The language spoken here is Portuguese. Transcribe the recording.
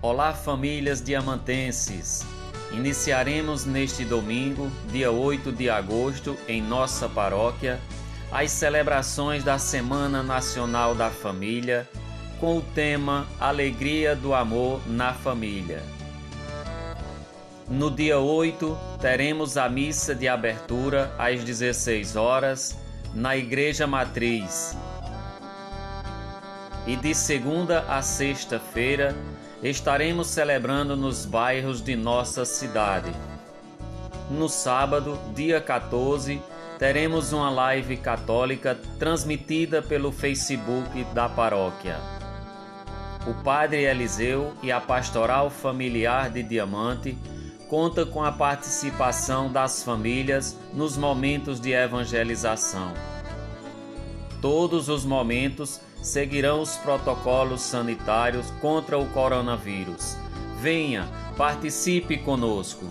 Olá, famílias diamantenses! Iniciaremos neste domingo, dia 8 de agosto, em nossa paróquia, as celebrações da Semana Nacional da Família, com o tema Alegria do Amor na Família. No dia 8, teremos a missa de abertura às 16 horas na Igreja Matriz. E de segunda a sexta-feira, estaremos celebrando nos bairros de nossa cidade. No sábado, dia 14, teremos uma live católica transmitida pelo Facebook da paróquia. O Padre Eliseu e a Pastoral Familiar de Diamante conta com a participação das famílias nos momentos de evangelização. Todos os momentos seguirão os protocolos sanitários contra o coronavírus. Venha, participe conosco.